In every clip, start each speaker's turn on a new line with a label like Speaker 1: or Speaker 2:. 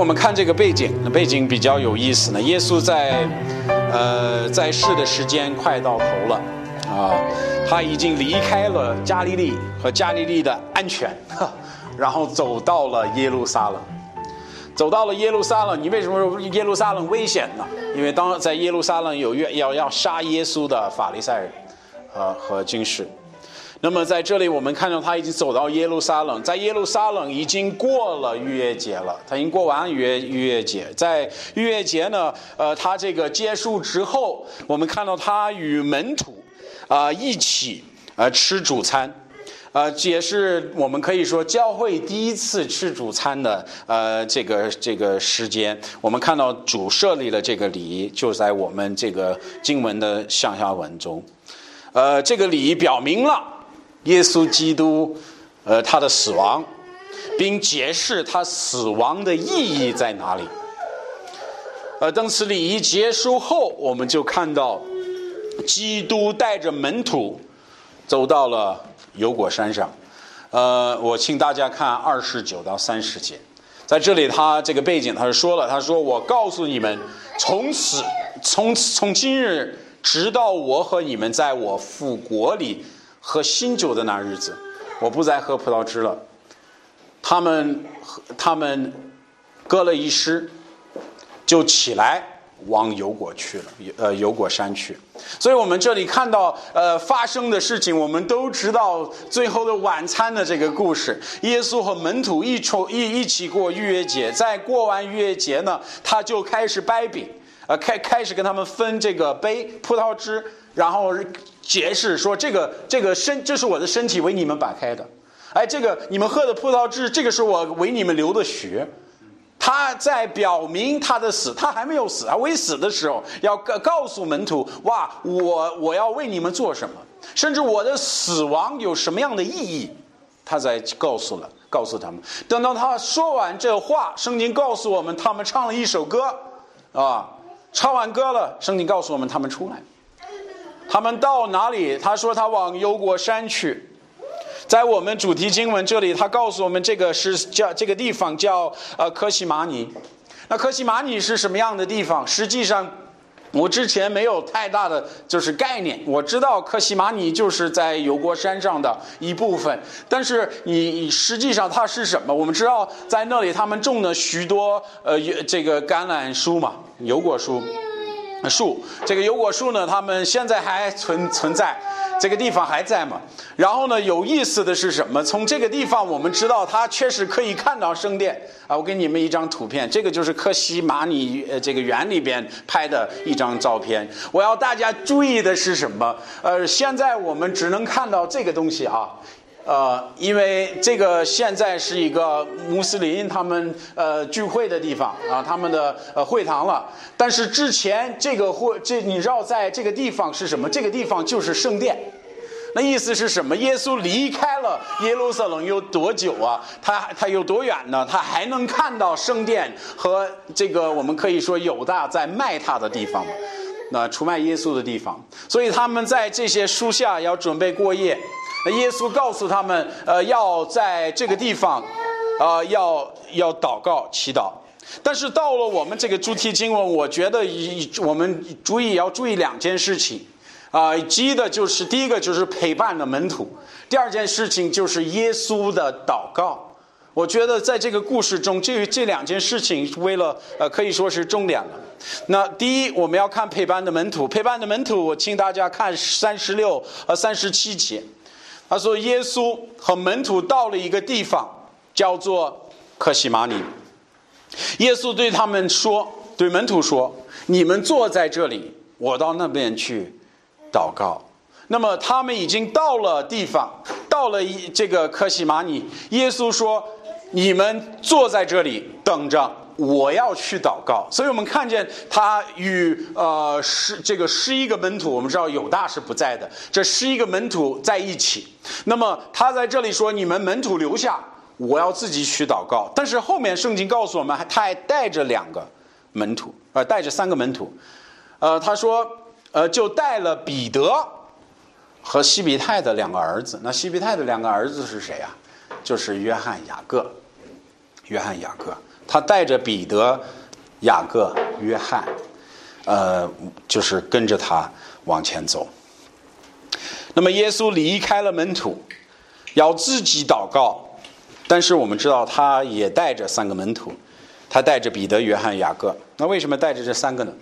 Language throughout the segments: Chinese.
Speaker 1: 我们看这个背景，背景比较有意思呢。耶稣在，呃，在世的时间快到头了，啊，他已经离开了加利利和加利利的安全，然后走到了耶路撒冷，走到了耶路撒冷。你为什么说耶路撒冷危险呢？因为当在耶路撒冷有要要杀耶稣的法利赛人，呃和军士。那么在这里，我们看到他已经走到耶路撒冷，在耶路撒冷已经过了逾越节了，他已经过完逾逾越节。在逾越节呢，呃，他这个结束之后，我们看到他与门徒啊一起呃吃主餐，呃，也是我们可以说教会第一次吃主餐的呃这个这个时间。我们看到主设立了这个礼，就在我们这个经文的上下文中，呃，这个礼表明了。耶稣基督，呃，他的死亡，并解释他死亡的意义在哪里。呃，当此礼仪结束后，我们就看到，基督带着门徒走到了油果山上。呃，我请大家看二十九到三十节，在这里他这个背景他是说了，他说：“我告诉你们，从此从从今日直到我和你们在我父国里。”喝新酒的那日子，我不再喝葡萄汁了。他们他们割了一尸，就起来往油果去了，呃，油果山去。所以我们这里看到呃发生的事情，我们都知道最后的晚餐的这个故事。耶稣和门徒一出一一起过逾越节，在过完逾越节呢，他就开始掰饼，呃，开开始跟他们分这个杯葡萄汁，然后。解释说：“这个这个身，这是我的身体，为你们摆开的。哎，这个你们喝的葡萄汁，这个是我为你们流的血。他在表明他的死，他还没有死，啊，未死的时候，要告告诉门徒：哇，我我要为你们做什么？甚至我的死亡有什么样的意义？他在告诉了，告诉他们。等到他说完这话，圣经告诉我们，他们唱了一首歌，啊，唱完歌了，圣经告诉我们，他们出来。”他们到哪里？他说他往幽国山去，在我们主题经文这里，他告诉我们这个是叫这个地方叫呃科西玛尼。那科西玛尼是什么样的地方？实际上，我之前没有太大的就是概念。我知道科西玛尼就是在油果山上的一部分，但是你实际上它是什么？我们知道在那里他们种了许多呃这个橄榄树嘛，油果树。树，这个油果树呢，他们现在还存存在，这个地方还在嘛？然后呢，有意思的是什么？从这个地方我们知道，它确实可以看到圣殿啊。我给你们一张图片，这个就是科西玛尼呃这个园里边拍的一张照片。我要大家注意的是什么？呃，现在我们只能看到这个东西啊。呃，因为这个现在是一个穆斯林他们呃聚会的地方啊，他们的呃会堂了。但是之前这个会这你知道在这个地方是什么？这个地方就是圣殿。那意思是什么？耶稣离开了耶路撒冷有多久啊？他他有多远呢？他还能看到圣殿和这个我们可以说犹大在卖他的地方，那出卖耶稣的地方。所以他们在这些树下要准备过夜。耶稣告诉他们，呃，要在这个地方，啊，要要祷告祈祷。但是到了我们这个主题经文，我觉得一我们注意要注意两件事情，啊，记的就是第一个就是陪伴的门徒，第二件事情就是耶稣的祷告。我觉得在这个故事中，这这两件事情为了呃可以说是重点了。那第一，我们要看陪伴的门徒，陪伴的门徒，我请大家看三十六和三十七节。他说：“耶稣和门徒到了一个地方，叫做克西马尼。耶稣对他们说：‘对门徒说，你们坐在这里，我到那边去祷告。’那么他们已经到了地方，到了一这个克西玛尼。耶稣说：‘你们坐在这里等着。’”我要去祷告，所以我们看见他与呃十这个十一个门徒，我们知道有大是不在的，这十一个门徒在一起。那么他在这里说：“你们门徒留下，我要自己去祷告。”但是后面圣经告诉我们，还他还带着两个门徒，呃，带着三个门徒。呃，他说，呃，就带了彼得和西比泰的两个儿子。那西比泰的两个儿子是谁啊？就是约翰、雅各。约翰、雅各。他带着彼得、雅各、约翰，呃，就是跟着他往前走。那么耶稣离开了门徒，要自己祷告，但是我们知道他也带着三个门徒，他带着彼得、约翰、雅各。那为什么带着这三个呢？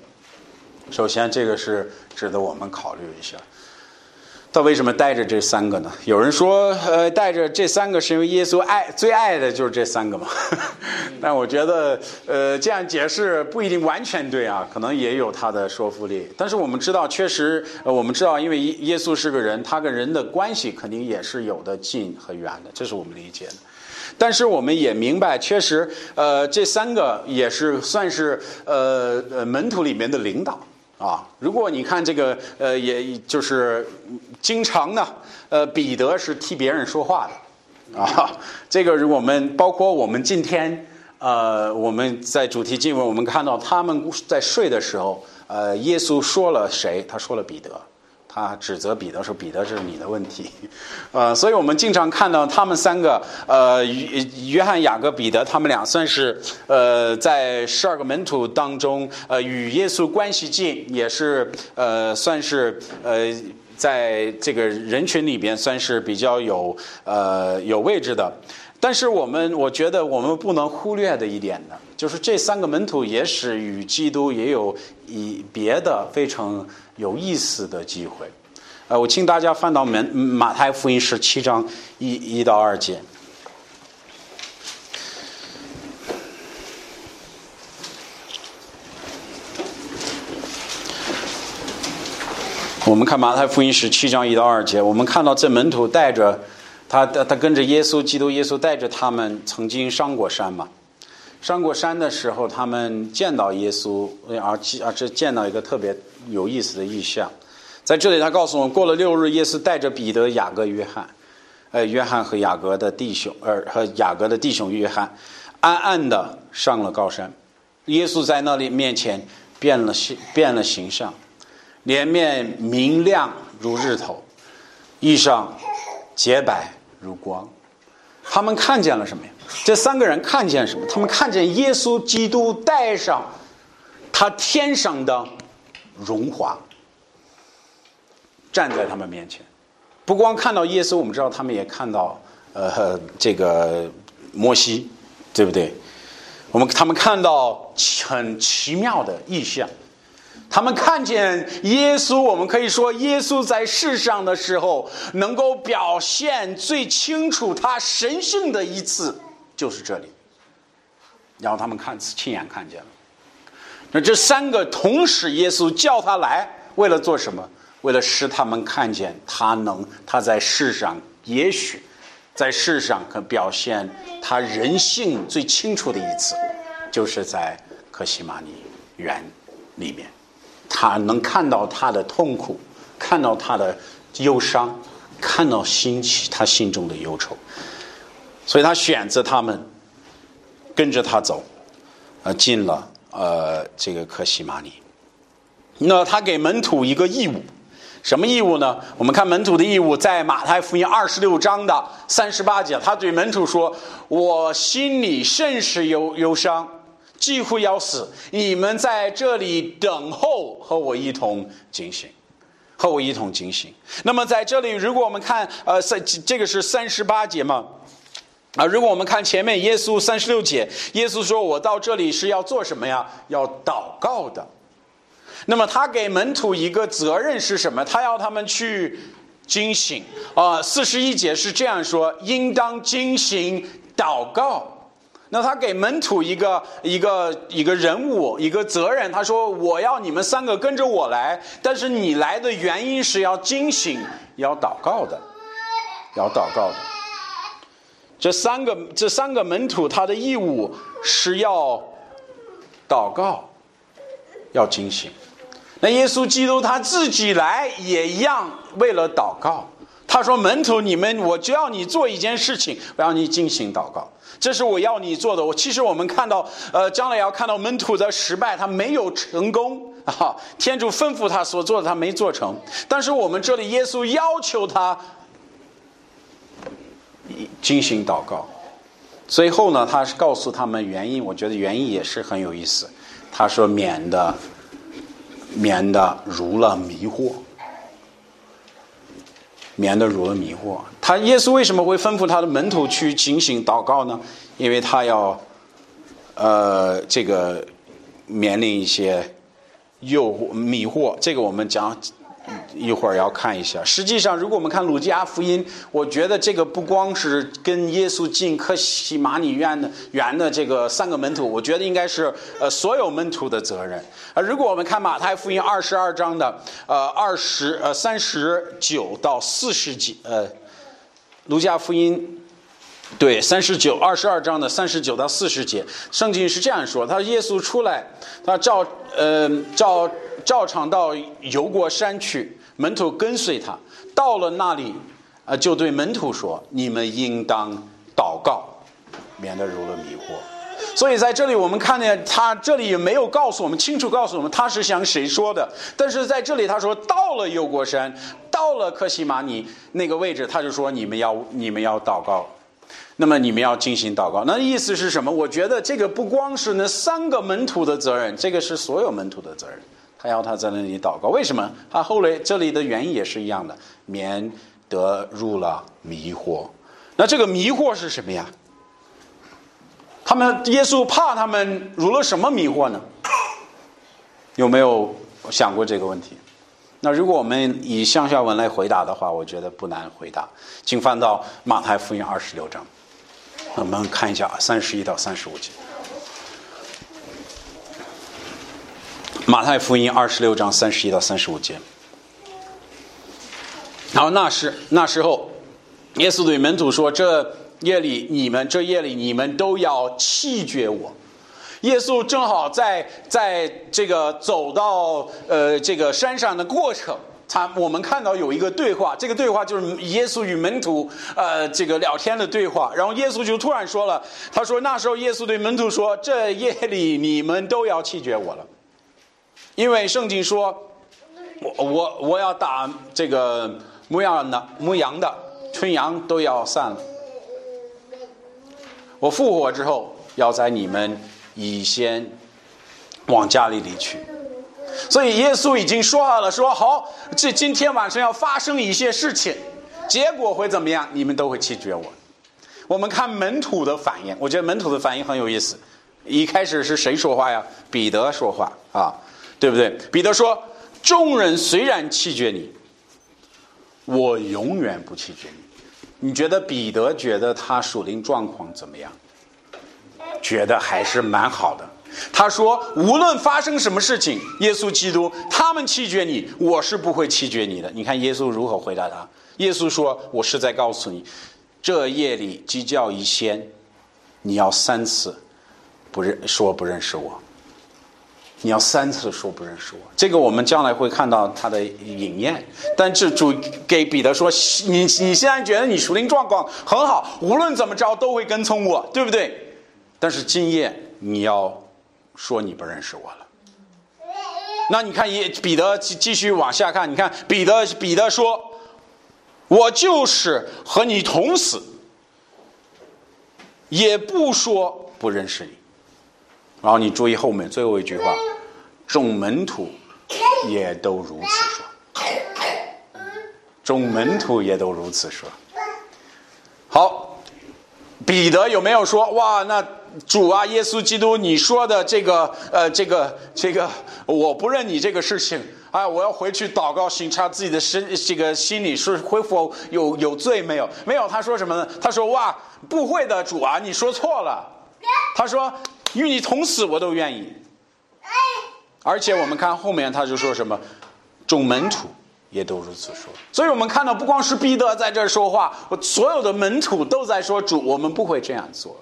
Speaker 1: 首先，这个是值得我们考虑一下。他为什么带着这三个呢？有人说，呃，带着这三个是因为耶稣爱最爱的就是这三个嘛。但我觉得，呃，这样解释不一定完全对啊，可能也有他的说服力。但是我们知道，确实，呃，我们知道，因为耶稣是个人，他跟人的关系肯定也是有的近和远的，这是我们理解的。但是我们也明白，确实，呃，这三个也是算是呃呃门徒里面的领导。啊，如果你看这个，呃，也就是经常呢，呃，彼得是替别人说话的，啊，这个我们包括我们今天，呃，我们在主题经文，我们看到他们在睡的时候，呃，耶稣说了谁？他说了彼得。他指责彼得说：“彼得，这是你的问题。”呃，所以我们经常看到他们三个，呃，约约翰、雅各、彼得，他们俩算是呃，在十二个门徒当中，呃，与耶稣关系近，也是呃，算是呃，在这个人群里边算是比较有呃有位置的。但是我们，我觉得我们不能忽略的一点呢，就是这三个门徒也是与基督也有以别的非常。有意思的机会，呃，我请大家翻到门马太福音十七章一一到二节。我们看马太福音十七章一到二节，我们看到这门徒带着他，他跟着耶稣基督，耶稣带着他们曾经上过山嘛。上过山的时候，他们见到耶稣，而而这见到一个特别有意思的意象。在这里，他告诉我们，过了六日，耶稣带着彼得、雅各、约翰，呃，约翰和雅各的弟兄，呃，和雅各的弟兄约翰，暗暗的上了高山。耶稣在那里面前变了形，变了形象，脸面明亮如日头，衣裳洁白如光。他们看见了什么呀？这三个人看见什么？他们看见耶稣基督带上他天上的荣华，站在他们面前。不光看到耶稣，我们知道他们也看到呃这个摩西，对不对？我们他们看到很奇妙的意象。他们看见耶稣，我们可以说，耶稣在世上的时候，能够表现最清楚他神性的一次，就是这里。然后他们看亲眼看见了。那这三个同时，耶稣叫他来，为了做什么？为了使他们看见他能他在世上，也许在世上可表现他人性最清楚的一次，就是在克西玛尼园里面。他能看到他的痛苦，看到他的忧伤，看到心起他心中的忧愁，所以他选择他们跟着他走，呃，进了呃这个克西玛尼。那他给门徒一个义务，什么义务呢？我们看门徒的义务，在马太福音二十六章的三十八节，他对门徒说：“我心里甚是忧忧伤。”几乎要死，你们在这里等候，和我一同警醒，和我一同警醒。那么在这里，如果我们看，呃，三这个是三十八节嘛，啊，如果我们看前面耶稣三十六节，耶稣说我到这里是要做什么呀？要祷告的。那么他给门徒一个责任是什么？他要他们去惊醒啊。四十一节是这样说：应当惊醒祷告。那他给门徒一个一个一个人物一个责任，他说：“我要你们三个跟着我来，但是你来的原因是要惊醒，要祷告的，要祷告的。这三个这三个门徒他的义务是要祷告，要警醒。那耶稣基督他自己来也一样，为了祷告。他说：门徒，你们，我就要你做一件事情，我要你惊醒祷告。”这是我要你做的。我其实我们看到，呃，将来要看到门徒的失败，他没有成功啊。天主吩咐他所做的，他没做成。但是我们这里，耶稣要求他进行祷告，最后呢，他是告诉他们原因，我觉得原因也是很有意思。他说：“免得，免得入了迷惑，免得入了迷惑。”他耶稣为什么会吩咐他的门徒去警醒祷告呢？因为他要，呃，这个面临一些诱惑、迷惑。这个我们讲。一会儿要看一下。实际上，如果我们看鲁加福音，我觉得这个不光是跟耶稣进克西马尼园的园的这个三个门徒，我觉得应该是呃所有门徒的责任。而如果我们看马太福音二十二章的呃二十呃三十九到四十几呃，鲁加福音对三十九二十二章的三十九到四十节，圣经是这样说：他耶稣出来，他照呃照。照常到游过山去，门徒跟随他，到了那里，啊，就对门徒说：“你们应当祷告，免得入了迷惑。”所以在这里，我们看见他这里也没有告诉我们清楚告诉我们他是向谁说的。但是在这里他说到了游过山，到了克西马尼那个位置，他就说：“你们要你们要祷告，那么你们要进行祷告。”那意思是什么？我觉得这个不光是那三个门徒的责任，这个是所有门徒的责任。他要他在那里祷告，为什么？他后来这里的原因也是一样的，免得入了迷惑。那这个迷惑是什么呀？他们耶稣怕他们入了什么迷惑呢？有没有想过这个问题？那如果我们以向下文来回答的话，我觉得不难回答。请翻到马太福音二十六章，我们看一下三十一到三十五节。马太福音二十六章三十一到三十五节。然后那时那时候，耶稣对门徒说：“这夜里你们这夜里你们都要弃绝我。”耶稣正好在在这个走到呃这个山上的过程，他我们看到有一个对话，这个对话就是耶稣与门徒呃这个聊天的对话。然后耶稣就突然说了：“他说那时候耶稣对门徒说：这夜里你们都要弃绝我了。”因为圣经说，我我我要打这个牧羊的牧羊的春羊都要散了。我复活之后，要在你们以先往家里里去。所以耶稣已经说好了，说好这今天晚上要发生一些事情，结果会怎么样？你们都会拒绝我。我们看门徒的反应，我觉得门徒的反应很有意思。一开始是谁说话呀？彼得说话啊。对不对？彼得说：“众人虽然弃绝你，我永远不弃绝你。”你觉得彼得觉得他属灵状况怎么样？觉得还是蛮好的。他说：“无论发生什么事情，耶稣基督他们弃绝你，我是不会弃绝你的。”你看耶稣如何回答他？耶稣说：“我是在告诉你，这夜里鸡叫一先，你要三次不认说不认识我。”你要三次说不认识我，这个我们将来会看到他的影验。但是主给彼得说：“你你现在觉得你属灵状况很好，无论怎么着都会跟从我，对不对？但是今夜你要说你不认识我了。那你看，也彼得继继续往下看，你看彼得彼得说：我就是和你同死，也不说不认识你。”然后你注意后面最后一句话，众门徒也都如此说，众门徒也都如此说。好，彼得有没有说哇？那主啊，耶稣基督，你说的这个呃，这个这个，我不认你这个事情啊，我要回去祷告，审查自己的身，这个心里是恢复有有罪没有？没有。他说什么呢？他说哇，不会的，主啊，你说错了。他说。与你同死，我都愿意。而且我们看后面，他就说什么，众门徒也都如此说。所以我们看到，不光是彼得在这说话，我所有的门徒都在说主，我们不会这样做。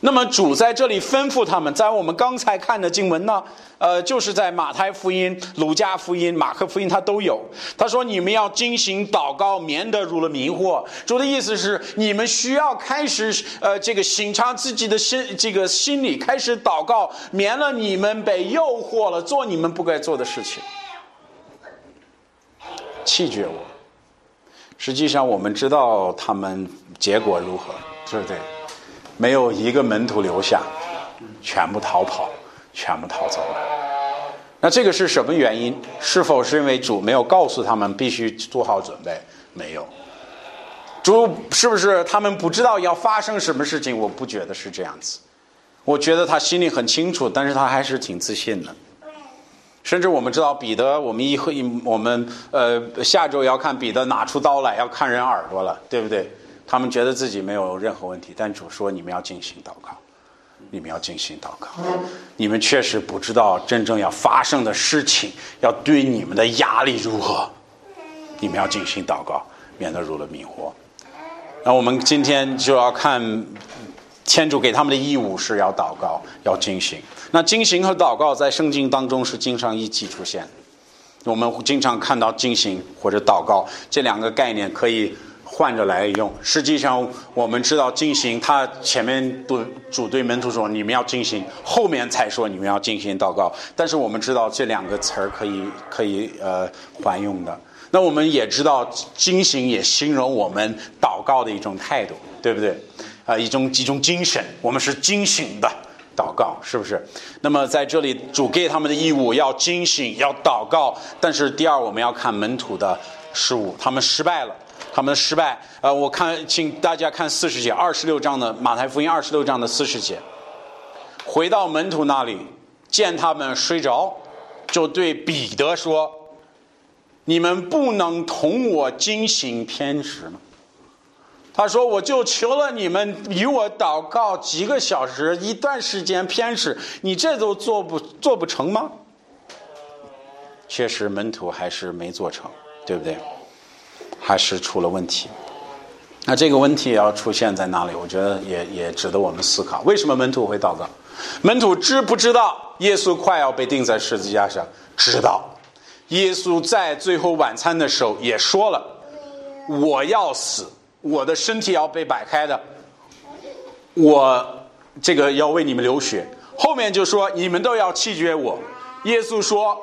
Speaker 1: 那么主在这里吩咐他们，在我们刚才看的经文呢，呃，就是在马太福音、鲁加福音、马克福音，他都有。他说：“你们要进行祷告，免得入了迷惑。”主的意思是，你们需要开始呃，这个审查自己的心，这个心里开始祷告，免了你们被诱惑了，做你们不该做的事情，弃绝我。实际上，我们知道他们结果如何，对不对？没有一个门徒留下，全部逃跑，全部逃走了。那这个是什么原因？是否是因为主没有告诉他们必须做好准备？没有。主是不是他们不知道要发生什么事情？我不觉得是这样子。我觉得他心里很清楚，但是他还是挺自信的。甚至我们知道彼得，我们一会我们呃下周要看彼得拿出刀来要看人耳朵了，对不对？他们觉得自己没有任何问题，但主说你们要进行祷告，你们要进行祷告，你们确实不知道真正要发生的事情要对你们的压力如何，你们要进行祷告，免得入了迷惑。那我们今天就要看。天主给他们的义务是要祷告，要进行。那进行和祷告在圣经当中是经常一起出现。我们经常看到进行或者祷告这两个概念可以换着来用。实际上，我们知道进行，他前面对主对门徒说你们要进行，后面才说你们要进行祷告。但是我们知道这两个词儿可以可以呃换用的。那我们也知道进行也形容我们祷告的一种态度，对不对？啊，一种一种精神，我们是惊醒的祷告，是不是？那么在这里，主给他们的义务要惊醒，要祷告。但是第二，我们要看门徒的失误，他们失败了，他们的失败。呃，我看，请大家看四十节，二十六章的马太福音二十六章的四十节。回到门徒那里，见他们睡着，就对彼得说：“你们不能同我惊醒天使吗？”他说：“我就求了你们与我祷告几个小时，一段时间偏使，你这都做不做不成吗？”确实，门徒还是没做成，对不对？还是出了问题。那这个问题也要出现在哪里？我觉得也也值得我们思考。为什么门徒会祷告？门徒知不知道耶稣快要被钉在十字架上？知道。耶稣在最后晚餐的时候也说了：“我要死。”我的身体要被摆开的，我这个要为你们流血。后面就说你们都要弃绝我。耶稣说，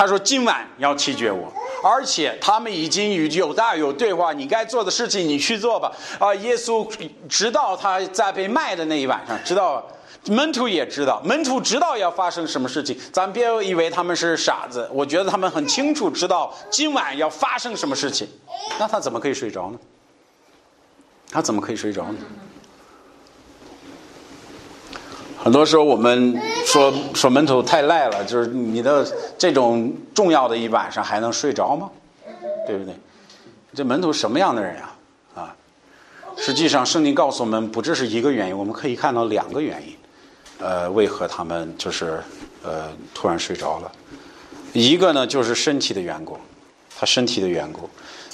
Speaker 1: 他说今晚要弃绝我，而且他们已经与有大有对话。你该做的事情你去做吧。啊，耶稣直到他在被卖的那一晚上，知道门徒也知道，门徒知道要发生什么事情。咱别以为他们是傻子，我觉得他们很清楚知道今晚要发生什么事情。那他怎么可以睡着呢？他怎么可以睡着呢？很多时候我们说说门徒太赖了，就是你的这种重要的一晚上还能睡着吗？对不对？这门徒什么样的人呀？啊，实际上圣经告诉我们，不只是一个原因，我们可以看到两个原因。呃，为何他们就是呃突然睡着了？一个呢，就是身体的缘故，他身体的缘故。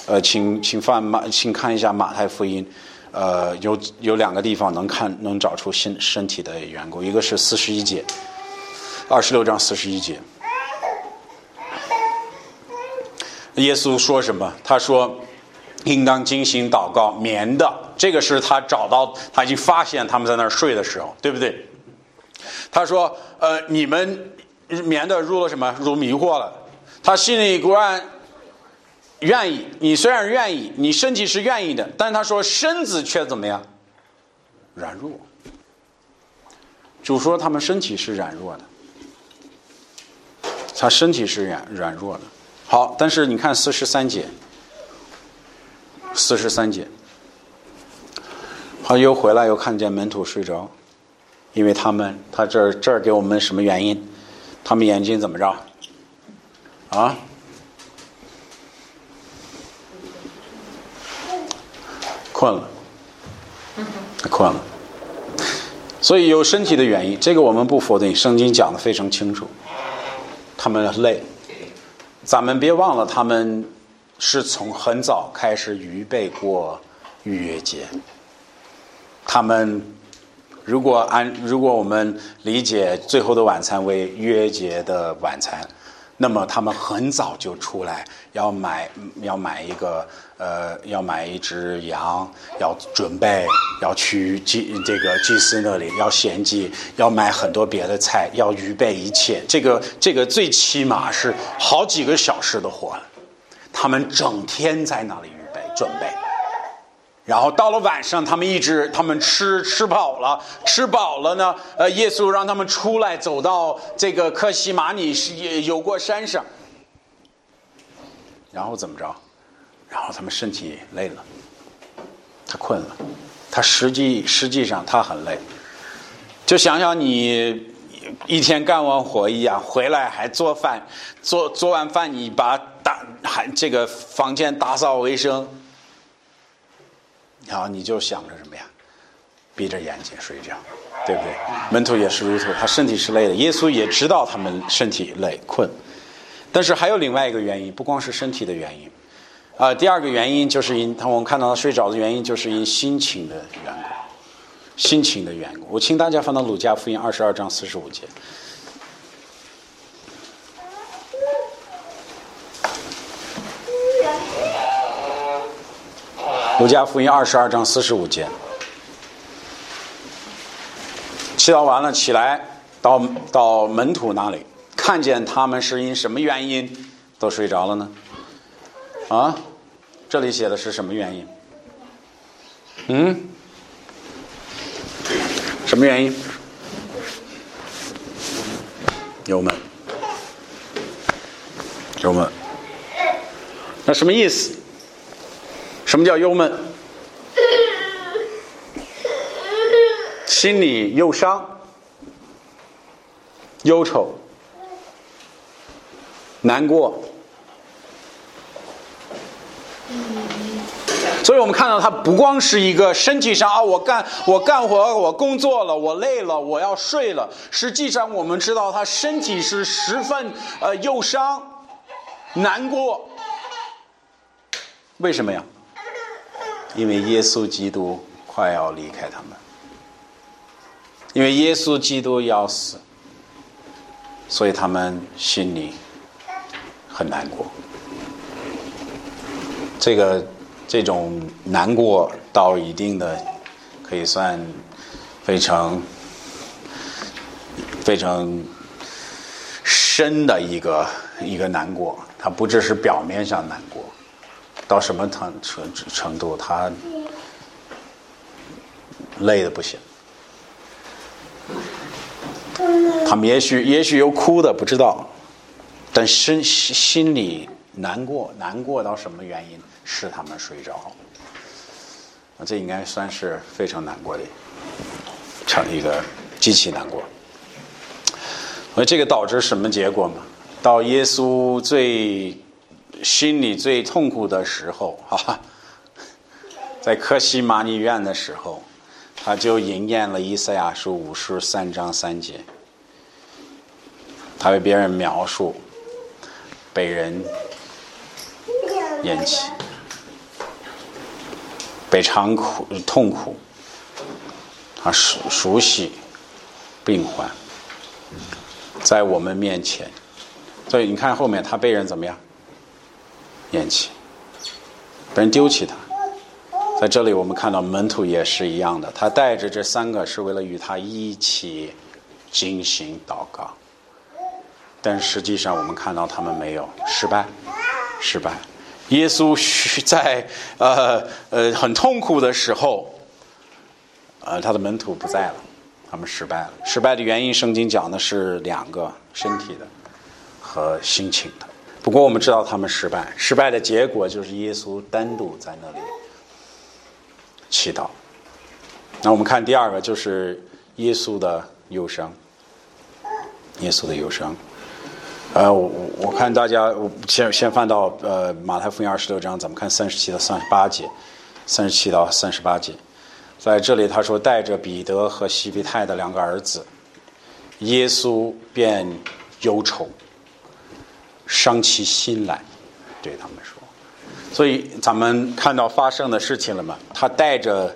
Speaker 1: 呃，请请翻马，请看一下马太福音。呃，有有两个地方能看能找出身身体的缘故，一个是四十一节，二十六章四十一节。耶稣说什么？他说：“应当精心祷告，免的。”这个是他找到，他已经发现他们在那儿睡的时候，对不对？他说：“呃，你们免的入了什么？入迷惑了。”他心里果然。愿意，你虽然愿意，你身体是愿意的，但他说身子却怎么样？软弱。主说他们身体是软弱的，他身体是软软弱的。好，但是你看四十三节，四十三节，好，又回来又看见门徒睡着，因为他们他这这儿给我们什么原因？他们眼睛怎么着？啊？困了，困了，所以有身体的原因，这个我们不否定。圣经讲的非常清楚，他们累，咱们别忘了，他们是从很早开始预备过逾越节。他们如果按如果我们理解最后的晚餐为逾越节的晚餐。那么他们很早就出来，要买要买一个呃，要买一只羊，要准备要去祭这个祭司那里要献祭，要买很多别的菜，要预备一切。这个这个最起码是好几个小时的活，他们整天在那里预备准备。然后到了晚上，他们一直他们吃吃饱了，吃饱了呢，呃，耶稣让他们出来，走到这个克西马尼是有过山上，然后怎么着？然后他们身体累了，他困了，他实际实际上他很累，就想想你一天干完活一样，回来还做饭，做做完饭你把打还这个房间打扫卫生。然后你就想着什么呀？闭着眼睛睡觉，对不对？门徒也是如此，他身体是累的。耶稣也知道他们身体累困，但是还有另外一个原因，不光是身体的原因，啊，第二个原因就是因他我们看到他睡着的原因，就是因心情的缘故，心情的缘故。我请大家翻到鲁加福音二十二章四十五节。路加福音二十二章四十五节，祈祷完了起来，到到门徒那里，看见他们是因什么原因都睡着了呢？啊，这里写的是什么原因？嗯，什么原因？忧闷，忧闷，那什么意思？什么叫忧闷？心里忧伤、忧愁、难过。所以我们看到，它不光是一个身体上啊，我干我干活，我工作了，我累了，我要睡了。实际上，我们知道，他身体是十分呃忧伤、难过。为什么呀？因为耶稣基督快要离开他们，因为耶稣基督要死，所以他们心里很难过。这个这种难过到一定的，可以算非常非常深的一个一个难过，它不只是表面上难过。到什么程程程度，他累的不行。他们也许也许有哭的，不知道，但心心里难过，难过到什么原因使他们睡着？这应该算是非常难过的，成一个极其难过。所以这个导致什么结果嘛？到耶稣最。心里最痛苦的时候，哈，在科西玛尼院的时候，他就应验了以赛亚书五十三章三节。他被别人描述，被人厌弃，被长苦痛苦，他熟熟悉病患，在我们面前，所以你看后面他被人怎么样？厌弃，被人丢弃他。在这里，我们看到门徒也是一样的，他带着这三个是为了与他一起进行祷告。但实际上，我们看到他们没有失败，失败。耶稣在呃呃很痛苦的时候，呃他的门徒不在了，他们失败了。失败的原因，圣经讲的是两个：身体的和心情的。不过我们知道他们失败，失败的结果就是耶稣单独在那里祈祷。那我们看第二个，就是耶稣的忧伤。耶稣的忧伤。呃，我我看大家我先先翻到呃马太福音二十六章，咱们看三十七到三十八节，三十七到三十八节，在这里他说带着彼得和西庇太的两个儿子，耶稣便忧愁。伤其心来，对他们说。所以咱们看到发生的事情了吗？他带着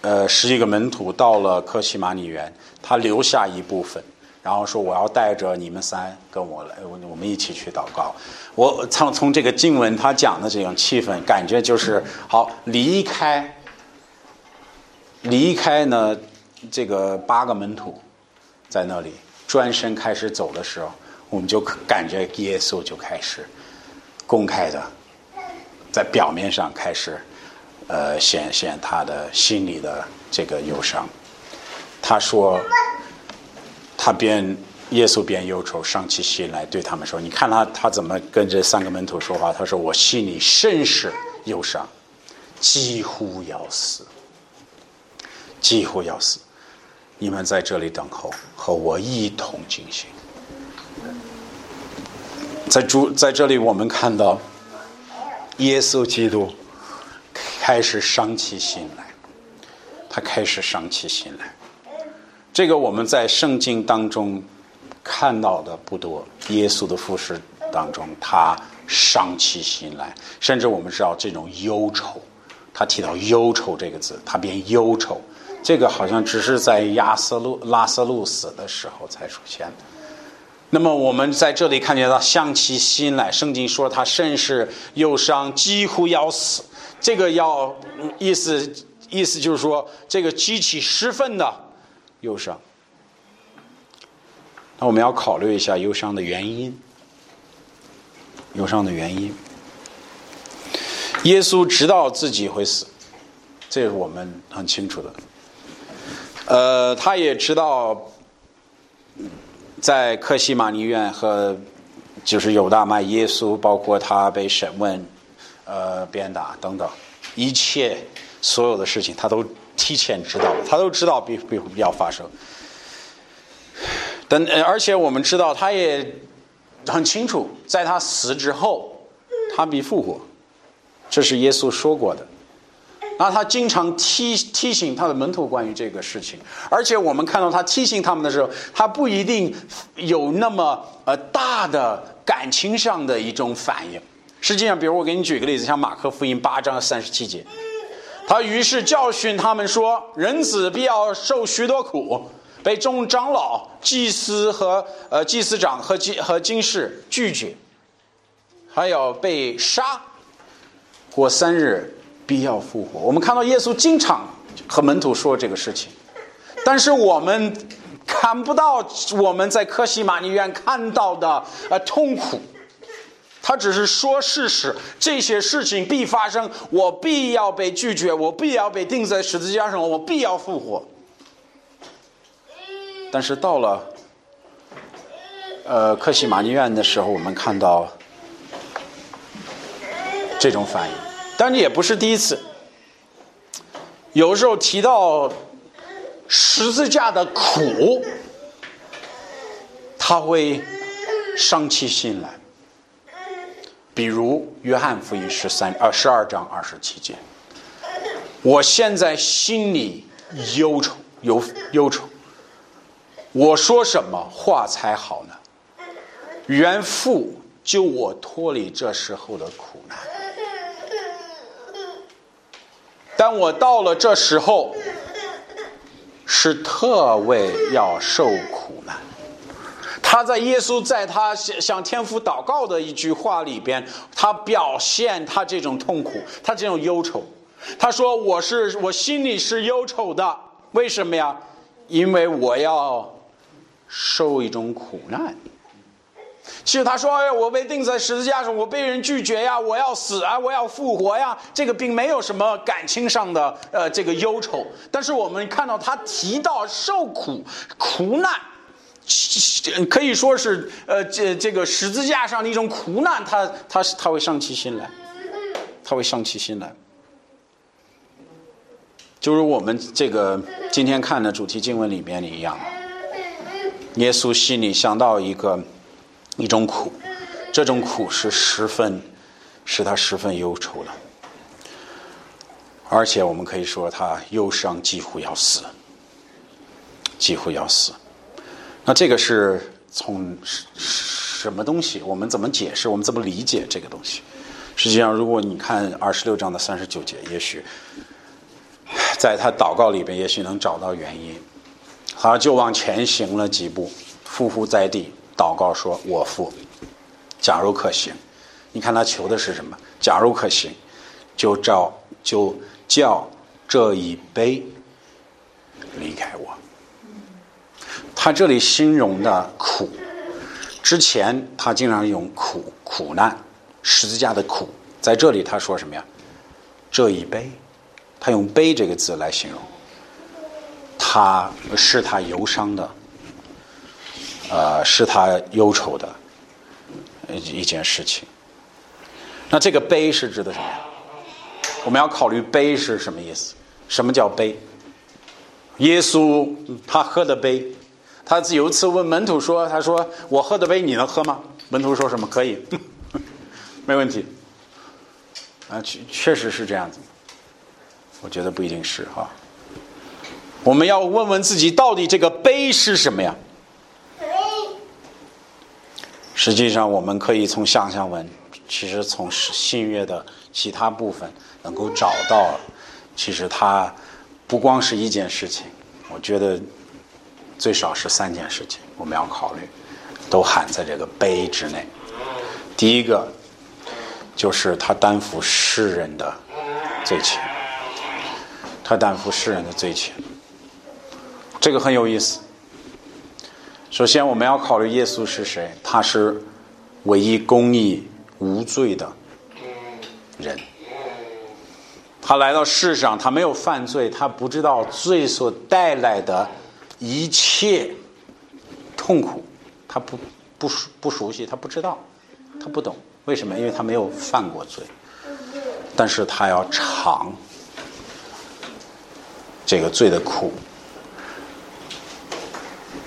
Speaker 1: 呃十几个门徒到了科西玛尼园，他留下一部分，然后说：“我要带着你们三跟我来，我们一起去祷告。”我从从这个经文他讲的这种气氛，感觉就是好离开，离开呢这个八个门徒在那里转身开始走的时候。我们就感觉耶稣就开始公开的，在表面上开始呃，显现他的心里的这个忧伤。他说，他便耶稣便忧愁，伤起心来，对他们说：“你看他他怎么跟这三个门徒说话？他说：我心里甚是忧伤，几乎要死，几乎要死。你们在这里等候，和我一同进行。”在主在这里，我们看到耶稣基督开始伤起心来，他开始伤起心来。这个我们在圣经当中看到的不多，耶稣的复试当中，他伤起心来，甚至我们知道这种忧愁，他提到忧愁这个字，他变忧愁，这个好像只是在亚瑟路拉瑟路死的时候才出现的。那么我们在这里看见他伤起心来，圣经说他甚是忧伤，几乎要死。这个要意思意思就是说，这个激起十分的忧伤。那我们要考虑一下忧伤的原因。忧伤的原因，耶稣知道自己会死，这是我们很清楚的。呃，他也知道。在克西玛尼院和就是犹大卖耶稣，包括他被审问、呃鞭打等等，一切所有的事情，他都提前知道，他都知道必必要发生。等而且我们知道，他也很清楚，在他死之后，他必复活，这是耶稣说过的。那他经常提提醒他的门徒关于这个事情，而且我们看到他提醒他们的时候，他不一定有那么呃大的感情上的一种反应。实际上，比如我给你举个例子，像马克福音八章三十七节，他于是教训他们说：“人子必要受许多苦，被众长老、祭司和呃祭司长和祭和经士拒绝，还要被杀，过三日。”必要复活。我们看到耶稣经常和门徒说这个事情，但是我们看不到我们在科西玛尼院看到的呃痛苦。他只是说事实，这些事情必发生，我必要被拒绝，我必要被钉在十字架上，我必要复活。但是到了呃科西玛尼院的时候，我们看到这种反应。但是也不是第一次。有时候提到十字架的苦，他会伤起心来。比如约翰福音十三呃十二章二十七节，我现在心里忧愁，忧忧愁。我说什么话才好呢？原父救我脱离这时候的苦难。但我到了这时候，是特为要受苦难。他在耶稣在他向向天父祷告的一句话里边，他表现他这种痛苦，他这种忧愁。他说：“我是我心里是忧愁的，为什么呀？因为我要受一种苦难。”其实他说：“哎，我被钉在十字架上，我被人拒绝呀，我要死啊，我要复活呀。”这个并没有什么感情上的呃这个忧愁，但是我们看到他提到受苦苦难，可以说是呃这这个十字架上的一种苦难，他他他会上起心来，他会上起心来，就是我们这个今天看的主题经文里面一样，耶稣心里想到一个。一种苦，这种苦是十分使他十分忧愁的，而且我们可以说他忧伤几乎要死，几乎要死。那这个是从什么东西？我们怎么解释？我们怎么理解这个东西？实际上，如果你看二十六章的三十九节，也许在他祷告里边，也许能找到原因。他就往前行了几步，匍匐在地。祷告说：“我父，假如可行，你看他求的是什么？假如可行，就照就叫这一杯离开我。他这里形容的苦，之前他经常用苦苦难十字架的苦，在这里他说什么呀？这一杯他用悲这个字来形容，他是他忧伤的，呃，是他忧愁的一件事情。那这个悲是指的什么呀？我们要考虑悲是什么意思？什么叫悲？耶稣他喝的杯，他有一次问门徒说：“他说我喝的杯你能喝吗？”门徒说什么？可以，没问题。啊，确确实是这样子。我觉得不一定是哈。我们要问问自己，到底这个悲是什么呀？实际上，我们可以从想象文，其实从新约的其他部分，能够找到，其实它。不光是一件事情，我觉得最少是三件事情，我们要考虑，都含在这个悲之内。第一个就是他担负世人的罪情，他担负世人的罪情，这个很有意思。首先，我们要考虑耶稣是谁，他是唯一公义无罪的人。他来到世上，他没有犯罪，他不知道罪所带来的一切痛苦，他不不熟不熟悉，他不知道，他不懂为什么？因为他没有犯过罪，但是他要尝这个罪的苦。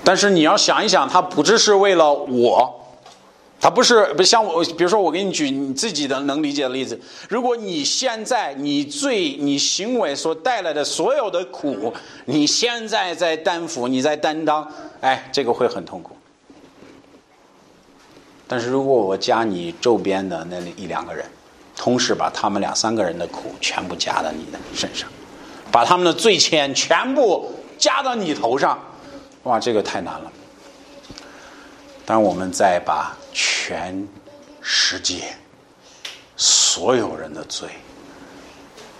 Speaker 1: 但是你要想一想，他不只是为了我。他不是不像我，比如说我给你举你自己的能理解的例子。如果你现在你罪你行为所带来的所有的苦，你现在在担负，你在担当，哎，这个会很痛苦。但是如果我加你周边的那一两个人，同时把他们两三个人的苦全部加到你的身上，把他们的罪愆全部加到你头上，哇，这个太难了。当我们再把全世界所有人的罪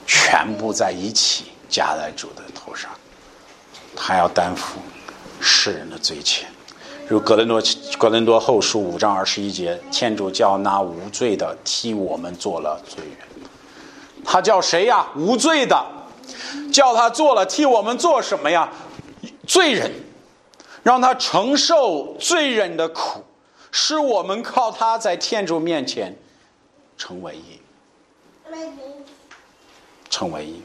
Speaker 1: 全部在一起加在主的头上，他要担负世人的罪愆。如格林多格林多后书五章二十一节，天主叫那无罪的替我们做了罪人。他叫谁呀？无罪的，叫他做了替我们做什么呀？罪人。让他承受罪人的苦，使我们靠他在天主面前成为一，成为一。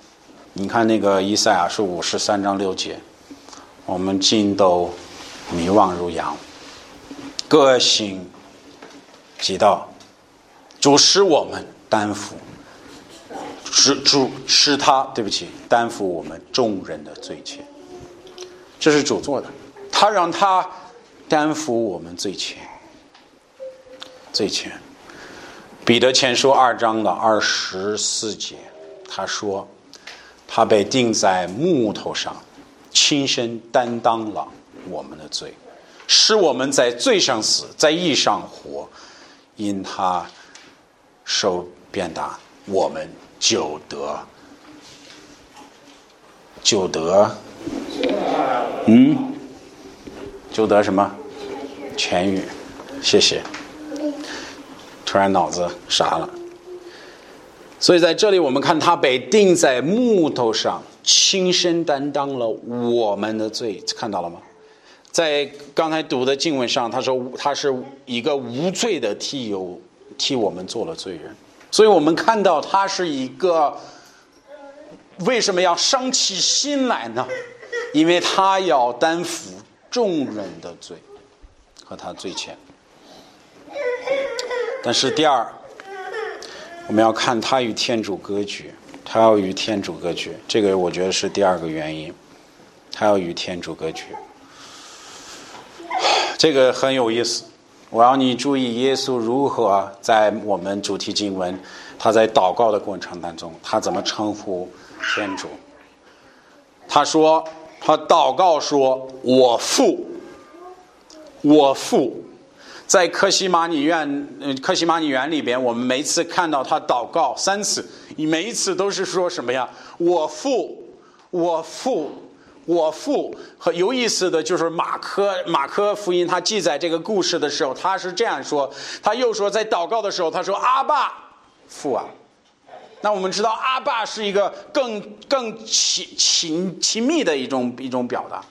Speaker 1: 你看那个以赛亚书五十三章六节，我们尽都迷惘如羊，个性极道，主使我们担负，主主使他对不起担负我们众人的罪愆，这是主做的。他让他担负我们最前，最前。彼得前书二章的二十四节，他说：“他被钉在木头上，亲身担当了我们的罪，使我们在罪上死，在义上活。因他受鞭打，我们就得，就得，嗯。”就得什么痊愈？谢谢。突然脑子傻了。所以在这里，我们看他被钉在木头上，亲身担当了我们的罪，看到了吗？在刚才读的经文上，他说他是一个无罪的替有替我们做了罪人。所以我们看到他是一个为什么要伤起心来呢？因为他要担负。众人的罪和他罪前，但是第二，我们要看他与天主割据，他要与天主割据，这个我觉得是第二个原因，他要与天主割据，这个很有意思。我要你注意，耶稣如何在我们主题经文，他在祷告的过程当中，他怎么称呼天主？他说。他祷告说：“我父，我父，在克西玛尼院，嗯，克西玛尼园里边，我们每次看到他祷告三次，每一次都是说什么呀？我父，我父，我父。很有意思的就是马科马科福音，他记载这个故事的时候，他是这样说。他又说，在祷告的时候，他说：阿爸，父啊。那我们知道阿爸是一个更更亲亲亲密的一种一种表达，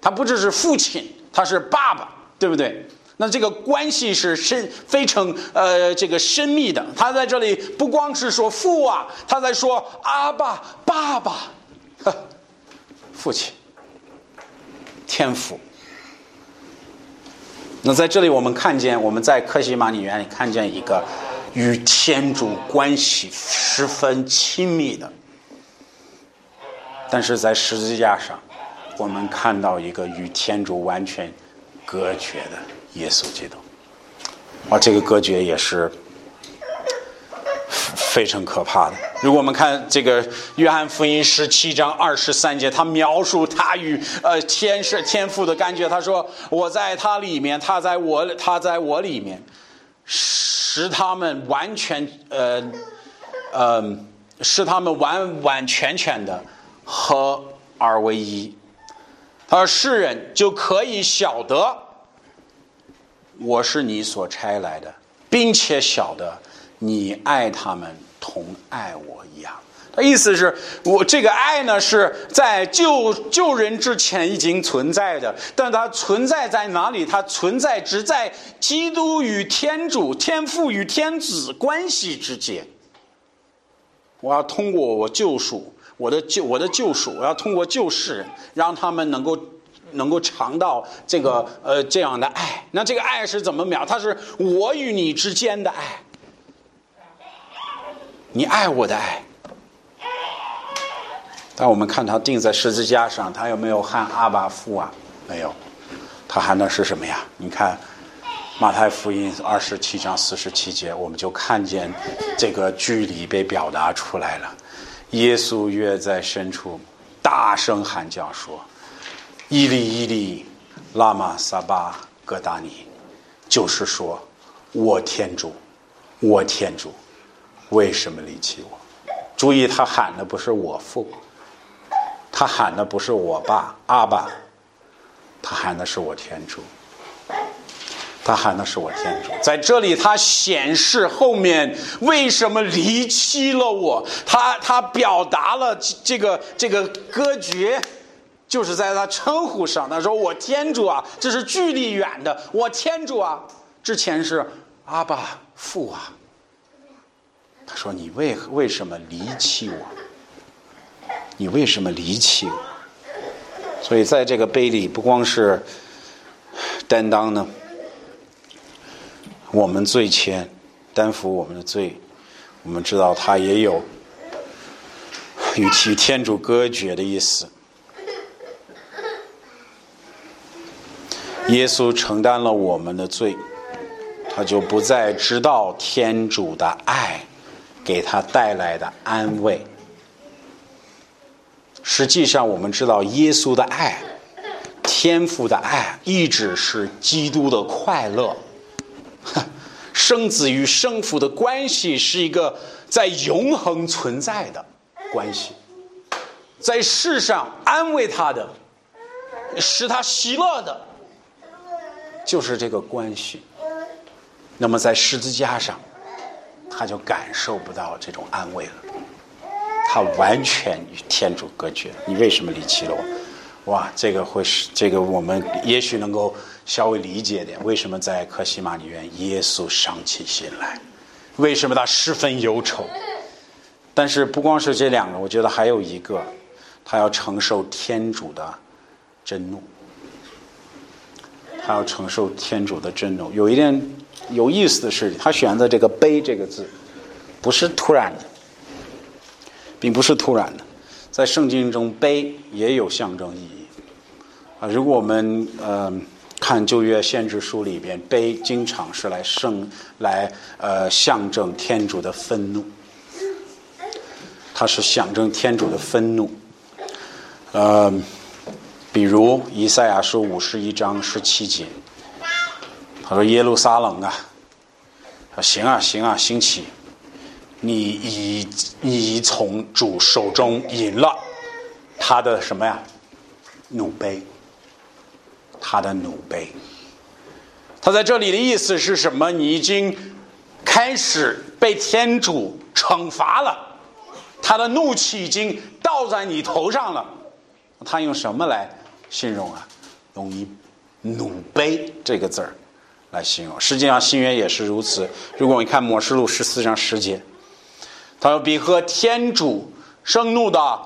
Speaker 1: 他不只是父亲，他是爸爸，对不对？那这个关系是深非常呃这个深密的。他在这里不光是说父啊，他在说阿爸爸爸，父亲，天父。那在这里我们看见我们在克西玛里园里看见一个。与天主关系十分亲密的，但是在十字架上，我们看到一个与天主完全隔绝的耶稣基督。啊，这个隔绝也是非常可怕的。如果我们看这个约翰福音十七章二十三节，他描述他与呃天是天父的感觉，他说：“我在他里面，他在我，他在我里面。”使他们完全呃呃，使他们完完全全的合二为一。他说：“世人就可以晓得我是你所差来的，并且晓得你爱他们同爱我一样。”意思是我这个爱呢，是在救救人之前已经存在的，但它存在在哪里？它存在只在基督与天主、天父与天子关系之间。我要通过我救赎，我的救我的救赎，我要通过救世人，让他们能够能够尝到这个呃这样的爱。那这个爱是怎么描？它是我与你之间的爱，你爱我的爱。但我们看他钉在十字架上，他有没有喊阿巴父啊？没有，他喊的是什么呀？你看马太福音二十七章四十七节，我们就看见这个距离被表达出来了。耶稣约在深处大声喊叫说：“伊利伊利，拉玛撒巴格达尼。”就是说，我天主，我天主，为什么离弃我？注意，他喊的不是我父。他喊的不是我爸阿爸，他喊的是我天主，他喊的是我天主。在这里，他显示后面为什么离弃了我，他他表达了这个这个隔绝，就是在他称呼上。他说：“我天主啊，这是距离远的，我天主啊，之前是阿爸父啊。”他说：“你为为什么离弃我？”你为什么离弃我？所以在这个碑里，不光是担当呢，我们罪前担负我们的罪，我们知道他也有与其天主隔绝的意思。耶稣承担了我们的罪，他就不再知道天主的爱给他带来的安慰。实际上，我们知道耶稣的爱、天父的爱，一直是基督的快乐。生子与生父的关系是一个在永恒存在的关系，在世上安慰他的、使他喜乐的，就是这个关系。那么在十字架上，他就感受不到这种安慰了。他完全与天主隔绝，你为什么离弃了我？哇，这个会是这个我们也许能够稍微理解点，为什么在克西玛里园耶稣伤起心来？为什么他十分忧愁？但是不光是这两个，我觉得还有一个，他要承受天主的震怒，他要承受天主的震怒。有一点有意思的是，他选择这个“悲”这个字，不是突然的。并不是突然的，在圣经中，悲也有象征意义啊。如果我们呃看旧约先知书里边，悲经常是来圣来呃象征天主的愤怒，它是象征天主的愤怒。呃，比如以赛亚书五十一章十七节，他说：“耶路撒冷啊，说行啊行啊，兴起。”你已已从主手中赢了他的什么呀？怒悲，他的怒悲。他在这里的意思是什么？你已经开始被天主惩罚了，他的怒气已经倒在你头上了。他用什么来形容啊？用一怒悲这个字儿来形容。实际上，新约也是如此。如果你看《末世录》十四章十节，他说：“比喝天主盛怒的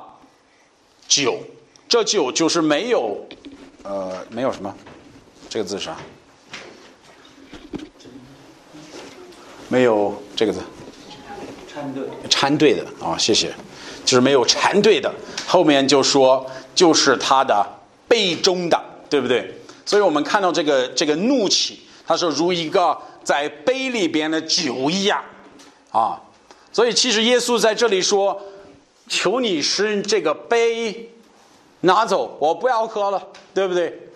Speaker 1: 酒，这酒就是没有，呃，没有什么，这个字是啥？没有这个字。”
Speaker 2: 掺对，
Speaker 1: 掺对的啊，谢谢，就是没有掺对的。后面就说就是他的杯中的，对不对？所以我们看到这个这个怒气，他说如一个在杯里边的酒一样啊。所以其实耶稣在这里说：“求你使这个杯拿走，我不要喝了，对不对？”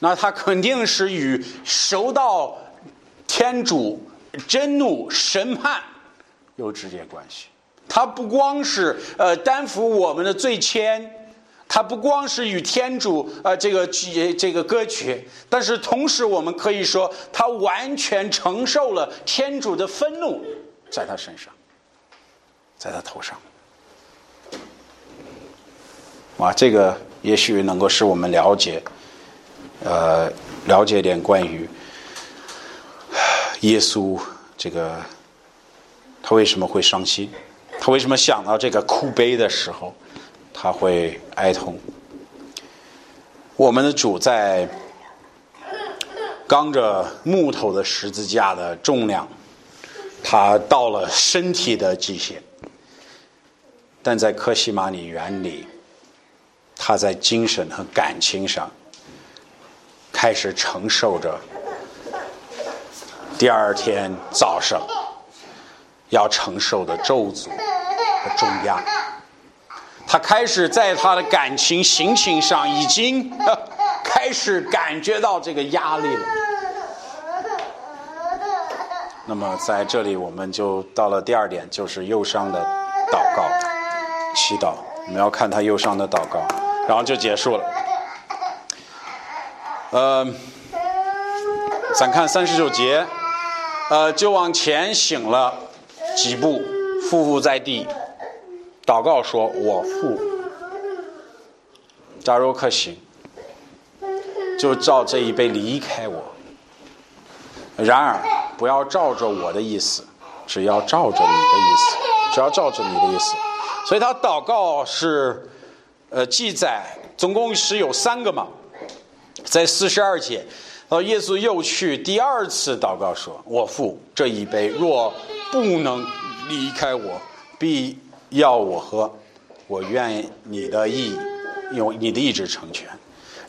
Speaker 1: 那他肯定是与受到天主真怒审判。有直接关系，他不光是呃担负我们的罪愆，他不光是与天主呃这个这个割绝，但是同时我们可以说，他完全承受了天主的愤怒在他身上，在他头上。哇，这个也许能够使我们了解，呃，了解点关于耶稣这个。他为什么会伤心？他为什么想到这个哭悲的时候，他会哀痛？我们的主在刚着木头的十字架的重量，他到了身体的极限，但在科西玛尼园里，他在精神和感情上开始承受着第二天早上。要承受的咒诅和重压，他开始在他的感情、心情上已经开始感觉到这个压力了。那么在这里，我们就到了第二点，就是忧伤的祷告、祈祷。我们要看他右上的祷告，然后就结束了。呃，咱看三十九节，呃，就往前醒了。几步，匍匐在地，祷告说：“我父，假如可行，就照这一杯离开我。然而，不要照着我的意思，只要照着你的意思，只要照着你的意思。所以他祷告是，呃，记载总共是有三个嘛，在四十二节，然后耶稣又去第二次祷告说：我父，这一杯若。”不能离开我，必要我喝。我愿你的意，用你的意志成全。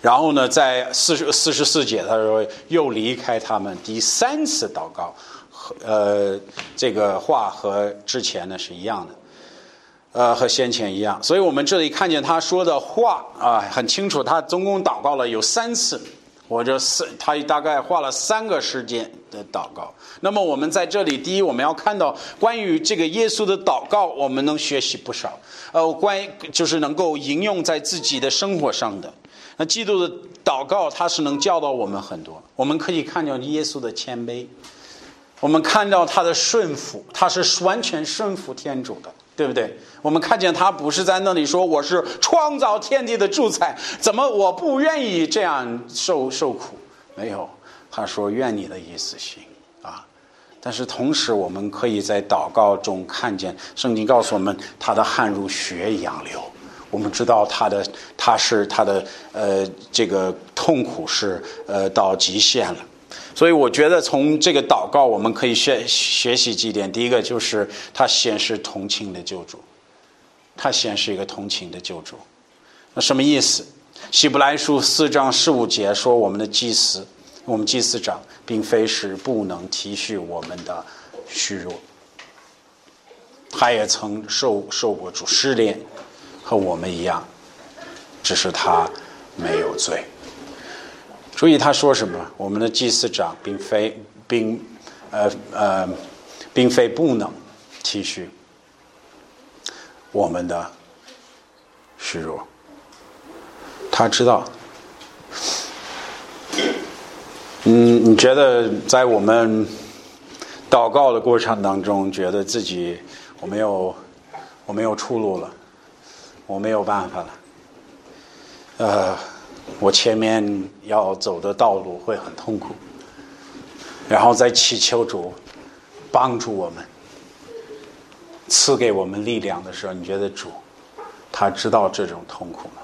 Speaker 1: 然后呢，在四十四十四节，他说又离开他们第三次祷告，和呃这个话和之前呢是一样的，呃和先前一样。所以我们这里看见他说的话啊，很清楚，他总共祷告了有三次。我这四，他大概花了三个时间的祷告。那么我们在这里，第一，我们要看到关于这个耶稣的祷告，我们能学习不少。呃，关就是能够应用在自己的生活上的。那基督的祷告，他是能教导我们很多。我们可以看到耶稣的谦卑，我们看到他的顺服，他是完全顺服天主的。对不对？我们看见他不是在那里说我是创造天地的主宰，怎么我不愿意这样受受苦？没有，他说愿你的意思行啊。但是同时，我们可以在祷告中看见圣经告诉我们，他的汗如血一样流。我们知道他的他是他的呃这个痛苦是呃到极限了。所以我觉得从这个祷告，我们可以学学习几点。第一个就是他显示同情的救主，他显示一个同情的救主。那什么意思？希伯来书四章十五节说，我们的祭司，我们祭司长，并非是不能体恤我们的虚弱，他也曾受受过主试炼，和我们一样，只是他没有罪。注意他说什么？我们的祭司长并非并呃呃，并非不能体恤我们的虚弱。他知道。嗯，你觉得在我们祷告的过程当中，觉得自己我没有我没有出路了，我没有办法了。呃，我前面要走的道路会很痛苦，然后再祈求主帮助我们，赐给我们力量的时候，你觉得主他知道这种痛苦吗？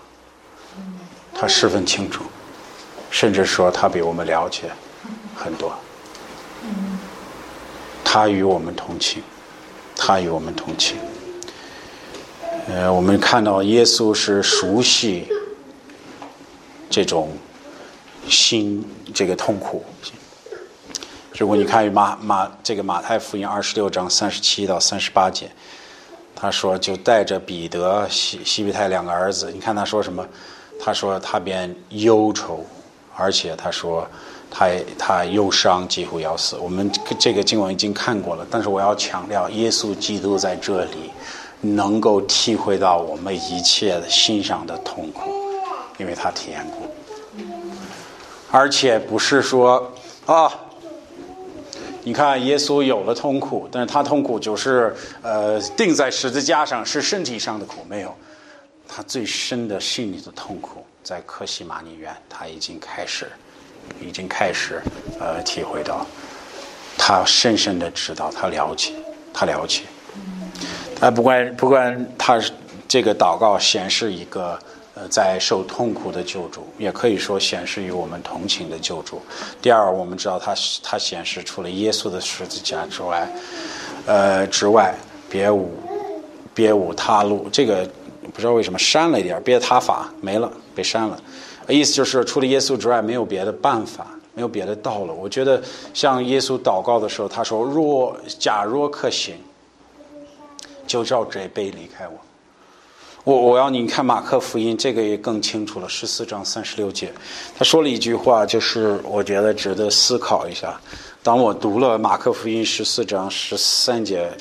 Speaker 1: 他十分清楚，甚至说他比我们了解很多。他与我们同情，他与我们同情。呃，我们看到耶稣是熟悉这种心这个痛苦。如果你看马马这个马太福音二十六章三十七到三十八节，他说就带着彼得西西比泰两个儿子，你看他说什么？他说他便忧愁，而且他说他他忧伤，几乎要死。我们这个经文已经看过了，但是我要强调，耶稣基督在这里。能够体会到我们一切的心上的痛苦，因为他体验过，而且不是说啊，你看耶稣有了痛苦，但是他痛苦就是呃钉在十字架上是身体上的苦，没有，他最深的心里的痛苦在克西马尼园，他已经开始，已经开始呃体会到，他深深的知道，他了解，他了解。啊，不管不管他这个祷告显示一个在受痛苦的救主，也可以说显示于我们同情的救主。第二，我们知道他他显示除了耶稣的十字架之外，呃之外别无别无他路。这个不知道为什么删了一点，别他法没了，被删了。意思就是除了耶稣之外没有别的办法，没有别的道路。我觉得像耶稣祷告的时候，他说：“若假若可行。”就照这杯离开我，我我要你看马克福音，这个也更清楚了。十四章三十六节，他说了一句话，就是我觉得值得思考一下。当我读了马克福音十四章十三节，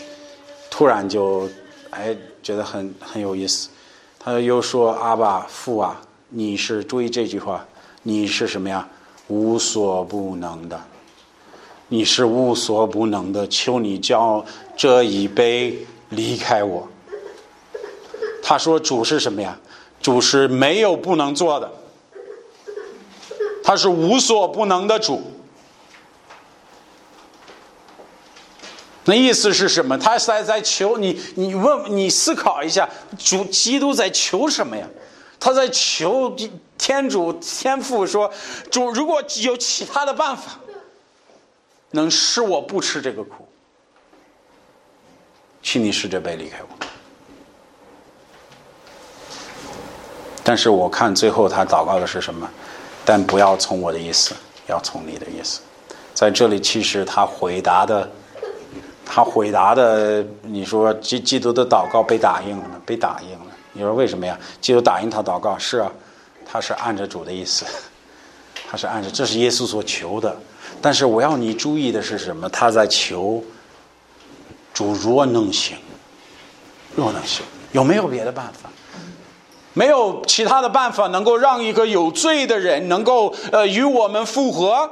Speaker 1: 突然就哎觉得很很有意思。他又说：“阿爸父啊，你是注意这句话，你是什么呀？无所不能的，你是无所不能的。求你将这一杯。”离开我。他说：“主是什么呀？主是没有不能做的，他是无所不能的主。那意思是什么？他在在求你，你问你思考一下，主基督在求什么呀？他在求天主天父说：主如果有其他的办法，能使我不吃这个苦。”请你试着别离开我。但是我看最后他祷告的是什么？但不要从我的意思，要从你的意思。在这里，其实他回答的，他回答的，你说基基督的祷告被打印了，被打印了。你说为什么呀？基督打印他祷告是啊，他是按着主的意思，他是按着这是耶稣所求的。但是我要你注意的是什么？他在求。主若能行，若能行，有没有别的办法？没有其他的办法能够让一个有罪的人能够呃与我们复合，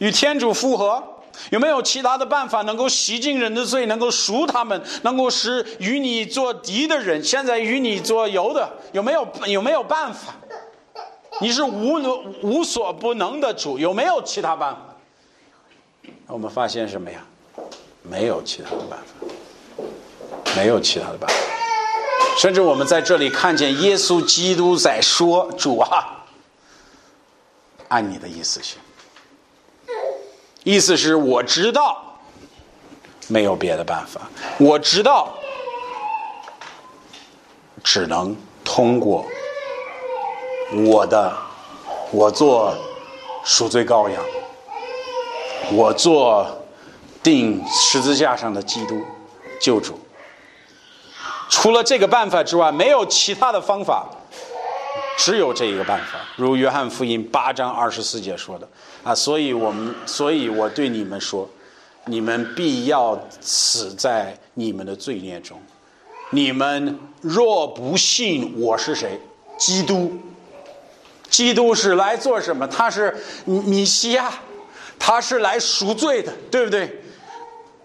Speaker 1: 与天主复合？有没有其他的办法能够洗净人的罪，能够赎他们，能够使与你做敌的人现在与你做友的？有没有有没有办法？你是无能无所不能的主，有没有其他办法？我们发现什么呀？没有其他的办法，没有其他的办法。甚至我们在这里看见耶稣基督在说：“主啊，按你的意思行。”意思是我知道没有别的办法，我知道只能通过我的，我做赎罪羔羊，我做。钉十字架上的基督救主，除了这个办法之外，没有其他的方法，只有这一个办法。如约翰福音八章二十四节说的啊，所以我们，所以我对你们说，你们必要死在你们的罪孽中。你们若不信我是谁，基督，基督是来做什么？他是米西亚，他是来赎罪的，对不对？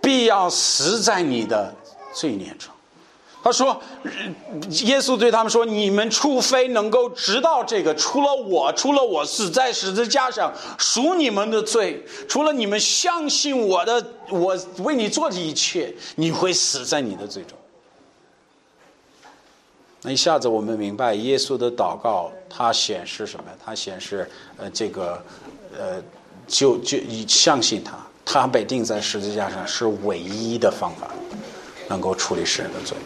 Speaker 1: 必要死在你的罪孽中，他说：“耶稣对他们说，你们除非能够知道这个，除了我，除了我死在十字架上赎你们的罪，除了你们相信我的，我为你做的一切，你会死在你的罪中。”那一下子我们明白，耶稣的祷告，它显示什么？它显示，呃，这个，呃，就就以相信他，他被钉在十字架上是唯一的方法，能够处理世人的罪。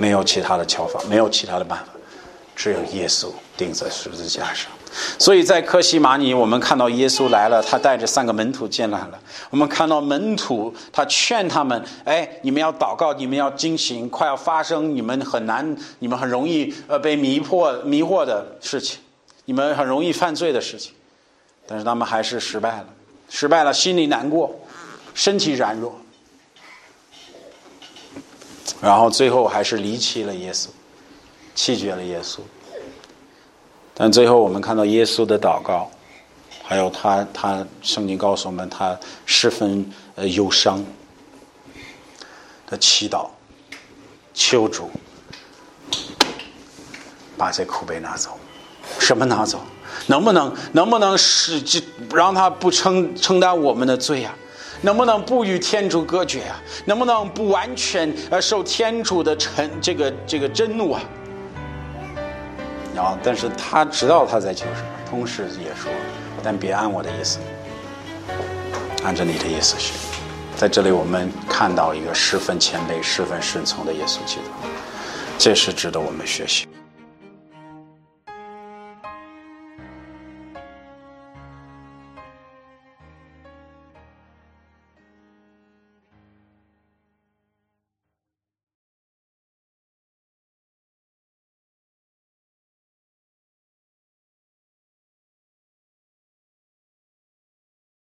Speaker 1: 没有其他的敲法，没有其他的办法，只有耶稣钉在十字架上。所以在克西马尼，我们看到耶稣来了，他带着三个门徒进来了。我们看到门徒，他劝他们：“哎，你们要祷告，你们要惊醒，快要发生你们很难、你们很容易呃被迷惑、迷惑的事情，你们很容易犯罪的事情。”但是他们还是失败了，失败了，心里难过，身体软弱。然后最后还是离弃了耶稣，弃绝了耶稣。但最后我们看到耶稣的祷告，还有他他圣经告诉我们，他十分呃忧伤的祈祷，求主把这苦杯拿走。什么拿走？能不能能不能使让他不承承担我们的罪呀？能不能不与天主隔绝啊？能不能不完全呃受天主的沉这个这个真怒啊？然后！但是他知道他在求什么，同时也说：“但别按我的意思，按照你的意思去。”在这里，我们看到一个十分谦卑、十分顺从的耶稣基督，这是值得我们学习。